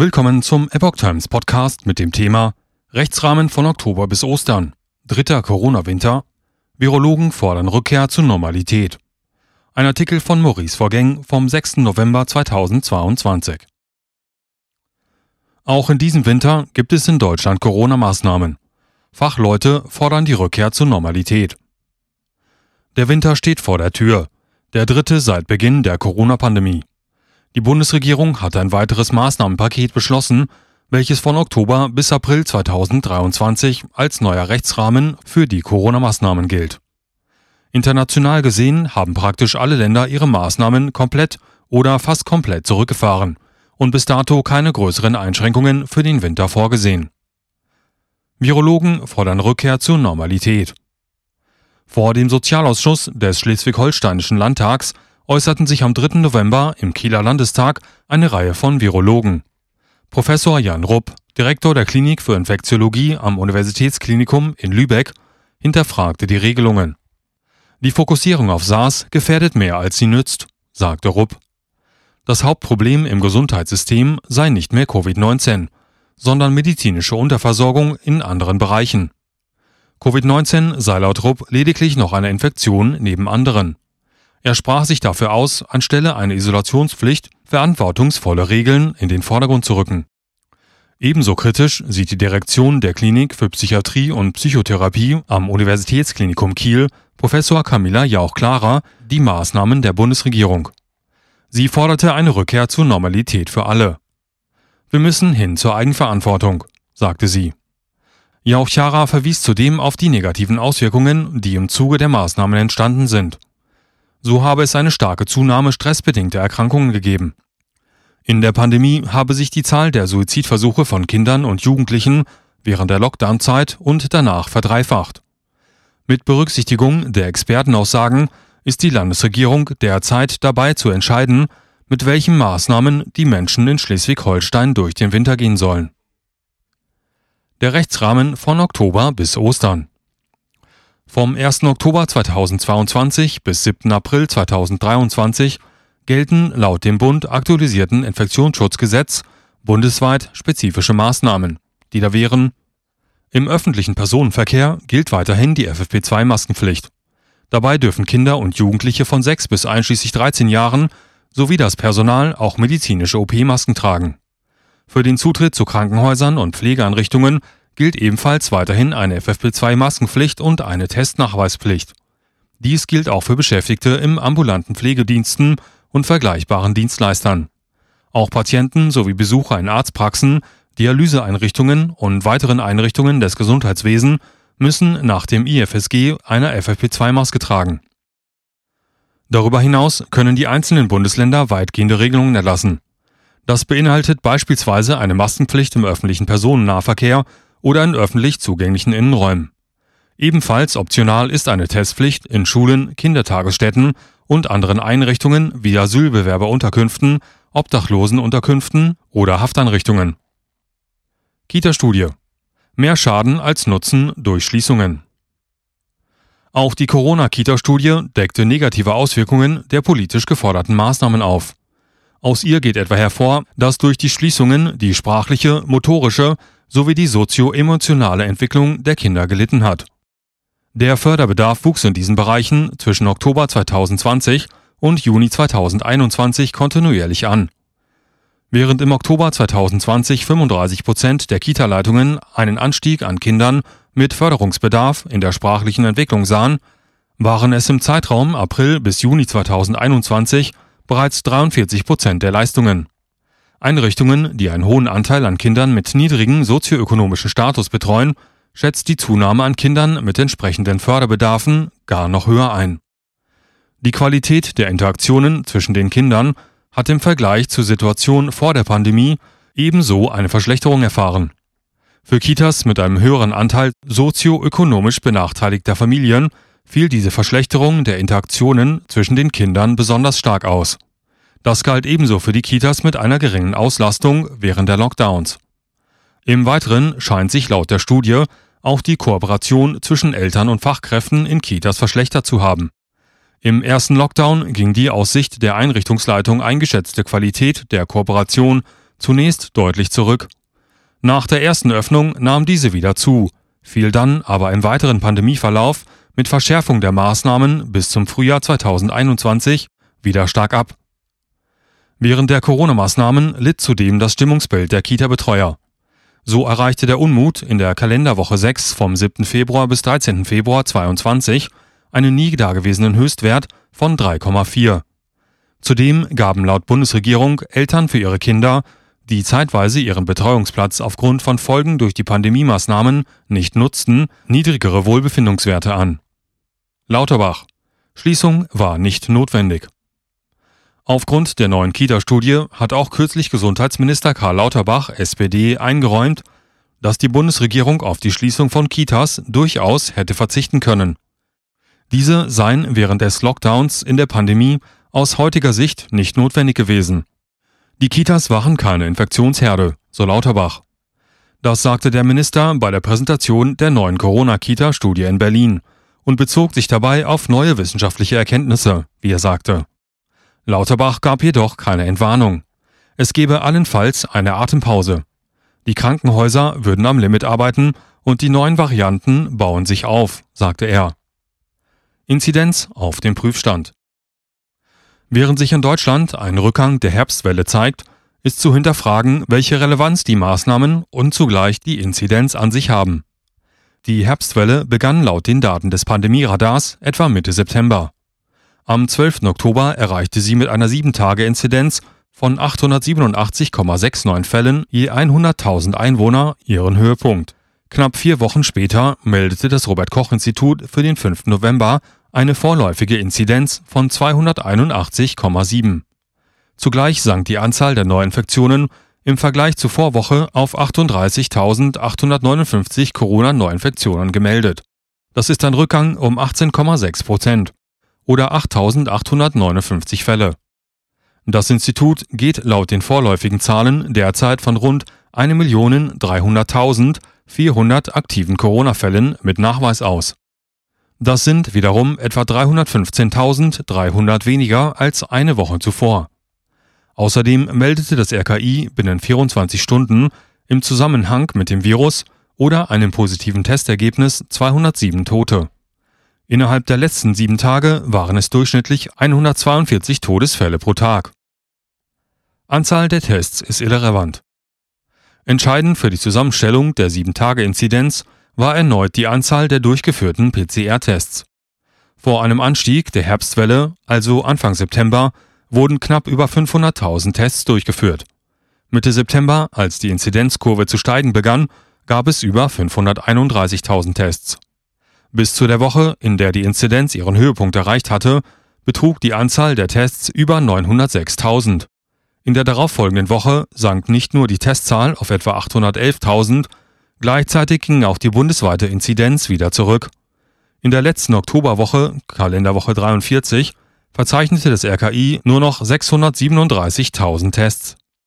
Willkommen zum Epoch Times Podcast mit dem Thema Rechtsrahmen von Oktober bis Ostern. Dritter Corona-Winter. Virologen fordern Rückkehr zur Normalität. Ein Artikel von Maurice Vorgäng vom 6. November 2022. Auch in diesem Winter gibt es in Deutschland Corona-Maßnahmen. Fachleute fordern die Rückkehr zur Normalität. Der Winter steht vor der Tür, der dritte seit Beginn der Corona-Pandemie. Die Bundesregierung hat ein weiteres Maßnahmenpaket beschlossen, welches von Oktober bis April 2023 als neuer Rechtsrahmen für die Corona-Maßnahmen gilt. International gesehen haben praktisch alle Länder ihre Maßnahmen komplett oder fast komplett zurückgefahren und bis dato keine größeren Einschränkungen für den Winter vorgesehen. Virologen fordern Rückkehr zur Normalität. Vor dem Sozialausschuss des Schleswig-Holsteinischen Landtags äußerten sich am 3. November im Kieler Landestag eine Reihe von Virologen. Professor Jan Rupp, Direktor der Klinik für Infektiologie am Universitätsklinikum in Lübeck, hinterfragte die Regelungen. Die Fokussierung auf SARS gefährdet mehr als sie nützt, sagte Rupp. Das Hauptproblem im Gesundheitssystem sei nicht mehr Covid-19, sondern medizinische Unterversorgung in anderen Bereichen. Covid-19 sei laut Rupp lediglich noch eine Infektion neben anderen. Er sprach sich dafür aus, anstelle einer Isolationspflicht verantwortungsvolle Regeln in den Vordergrund zu rücken. Ebenso kritisch sieht die Direktion der Klinik für Psychiatrie und Psychotherapie am Universitätsklinikum Kiel Professor Camilla Jauch-Klarer die Maßnahmen der Bundesregierung. Sie forderte eine Rückkehr zur Normalität für alle. Wir müssen hin zur Eigenverantwortung, sagte sie. Jauch-Chara verwies zudem auf die negativen Auswirkungen, die im Zuge der Maßnahmen entstanden sind. So habe es eine starke Zunahme stressbedingter Erkrankungen gegeben. In der Pandemie habe sich die Zahl der Suizidversuche von Kindern und Jugendlichen während der Lockdown-Zeit und danach verdreifacht. Mit Berücksichtigung der Expertenaussagen ist die Landesregierung derzeit dabei zu entscheiden, mit welchen Maßnahmen die Menschen in Schleswig-Holstein durch den Winter gehen sollen. Der Rechtsrahmen von Oktober bis Ostern. Vom 1. Oktober 2022 bis 7. April 2023 gelten laut dem Bund aktualisierten Infektionsschutzgesetz bundesweit spezifische Maßnahmen, die da wären im öffentlichen Personenverkehr gilt weiterhin die FFP2-Maskenpflicht. Dabei dürfen Kinder und Jugendliche von 6 bis einschließlich 13 Jahren sowie das Personal auch medizinische OP-Masken tragen. Für den Zutritt zu Krankenhäusern und Pflegeeinrichtungen gilt ebenfalls weiterhin eine FFP2-Maskenpflicht und eine Testnachweispflicht. Dies gilt auch für Beschäftigte im ambulanten Pflegediensten und vergleichbaren Dienstleistern. Auch Patienten sowie Besucher in Arztpraxen, Dialyseeinrichtungen und weiteren Einrichtungen des Gesundheitswesens müssen nach dem IFSG eine FFP2-Maske tragen. Darüber hinaus können die einzelnen Bundesländer weitgehende Regelungen erlassen. Das beinhaltet beispielsweise eine Maskenpflicht im öffentlichen Personennahverkehr oder in öffentlich zugänglichen Innenräumen. Ebenfalls optional ist eine Testpflicht in Schulen, Kindertagesstätten und anderen Einrichtungen wie Asylbewerberunterkünften, Obdachlosenunterkünften oder Hafteinrichtungen. Kita-Studie. Mehr Schaden als Nutzen durch Schließungen. Auch die Corona-Kita-Studie deckte negative Auswirkungen der politisch geforderten Maßnahmen auf. Aus ihr geht etwa hervor, dass durch die Schließungen die sprachliche, motorische sowie die sozio-emotionale Entwicklung der Kinder gelitten hat. Der Förderbedarf wuchs in diesen Bereichen zwischen Oktober 2020 und Juni 2021 kontinuierlich an. Während im Oktober 2020 35 Prozent der Kita-Leitungen einen Anstieg an Kindern mit Förderungsbedarf in der sprachlichen Entwicklung sahen, waren es im Zeitraum April bis Juni 2021 bereits 43 Prozent der Leistungen. Einrichtungen, die einen hohen Anteil an Kindern mit niedrigem sozioökonomischen Status betreuen, schätzt die Zunahme an Kindern mit entsprechenden Förderbedarfen gar noch höher ein. Die Qualität der Interaktionen zwischen den Kindern hat im Vergleich zur Situation vor der Pandemie ebenso eine Verschlechterung erfahren. Für Kitas mit einem höheren Anteil sozioökonomisch benachteiligter Familien fiel diese Verschlechterung der Interaktionen zwischen den Kindern besonders stark aus. Das galt ebenso für die Kitas mit einer geringen Auslastung während der Lockdowns. Im Weiteren scheint sich laut der Studie auch die Kooperation zwischen Eltern und Fachkräften in Kitas verschlechtert zu haben. Im ersten Lockdown ging die aus Sicht der Einrichtungsleitung eingeschätzte Qualität der Kooperation zunächst deutlich zurück. Nach der ersten Öffnung nahm diese wieder zu, fiel dann aber im weiteren Pandemieverlauf mit Verschärfung der Maßnahmen bis zum Frühjahr 2021 wieder stark ab. Während der Corona-Maßnahmen litt zudem das Stimmungsbild der Kita-Betreuer. So erreichte der Unmut in der Kalenderwoche 6 vom 7. Februar bis 13. Februar 2022 einen nie dagewesenen Höchstwert von 3,4. Zudem gaben laut Bundesregierung Eltern für ihre Kinder, die zeitweise ihren Betreuungsplatz aufgrund von Folgen durch die Pandemiemaßnahmen nicht nutzten, niedrigere Wohlbefindungswerte an. Lauterbach. Schließung war nicht notwendig. Aufgrund der neuen Kita-Studie hat auch kürzlich Gesundheitsminister Karl Lauterbach, SPD, eingeräumt, dass die Bundesregierung auf die Schließung von Kitas durchaus hätte verzichten können. Diese seien während des Lockdowns in der Pandemie aus heutiger Sicht nicht notwendig gewesen. Die Kitas waren keine Infektionsherde, so Lauterbach. Das sagte der Minister bei der Präsentation der neuen Corona-Kita-Studie in Berlin und bezog sich dabei auf neue wissenschaftliche Erkenntnisse, wie er sagte. Lauterbach gab jedoch keine Entwarnung. Es gebe allenfalls eine Atempause. Die Krankenhäuser würden am Limit arbeiten und die neuen Varianten bauen sich auf, sagte er. Inzidenz auf dem Prüfstand. Während sich in Deutschland ein Rückgang der Herbstwelle zeigt, ist zu hinterfragen, welche Relevanz die Maßnahmen und zugleich die Inzidenz an sich haben. Die Herbstwelle begann laut den Daten des Pandemieradars etwa Mitte September. Am 12. Oktober erreichte sie mit einer 7-Tage-Inzidenz von 887,69 Fällen je 100.000 Einwohner ihren Höhepunkt. Knapp vier Wochen später meldete das Robert Koch Institut für den 5. November eine vorläufige Inzidenz von 281,7. Zugleich sank die Anzahl der Neuinfektionen im Vergleich zur Vorwoche auf 38.859 Corona-Neuinfektionen gemeldet. Das ist ein Rückgang um 18,6 Prozent oder 8.859 Fälle. Das Institut geht laut den vorläufigen Zahlen derzeit von rund 1.300.400 aktiven Corona-Fällen mit Nachweis aus. Das sind wiederum etwa 315.300 weniger als eine Woche zuvor. Außerdem meldete das RKI binnen 24 Stunden im Zusammenhang mit dem Virus oder einem positiven Testergebnis 207 Tote. Innerhalb der letzten sieben Tage waren es durchschnittlich 142 Todesfälle pro Tag. Anzahl der Tests ist irrelevant. Entscheidend für die Zusammenstellung der 7-Tage-Inzidenz war erneut die Anzahl der durchgeführten PCR-Tests. Vor einem Anstieg der Herbstwelle, also Anfang September, wurden knapp über 500.000 Tests durchgeführt. Mitte September, als die Inzidenzkurve zu steigen begann, gab es über 531.000 Tests. Bis zu der Woche, in der die Inzidenz ihren Höhepunkt erreicht hatte, betrug die Anzahl der Tests über 906.000. In der darauffolgenden Woche sank nicht nur die Testzahl auf etwa 811.000, gleichzeitig ging auch die bundesweite Inzidenz wieder zurück. In der letzten Oktoberwoche, Kalenderwoche 43, verzeichnete das RKI nur noch 637.000 Tests.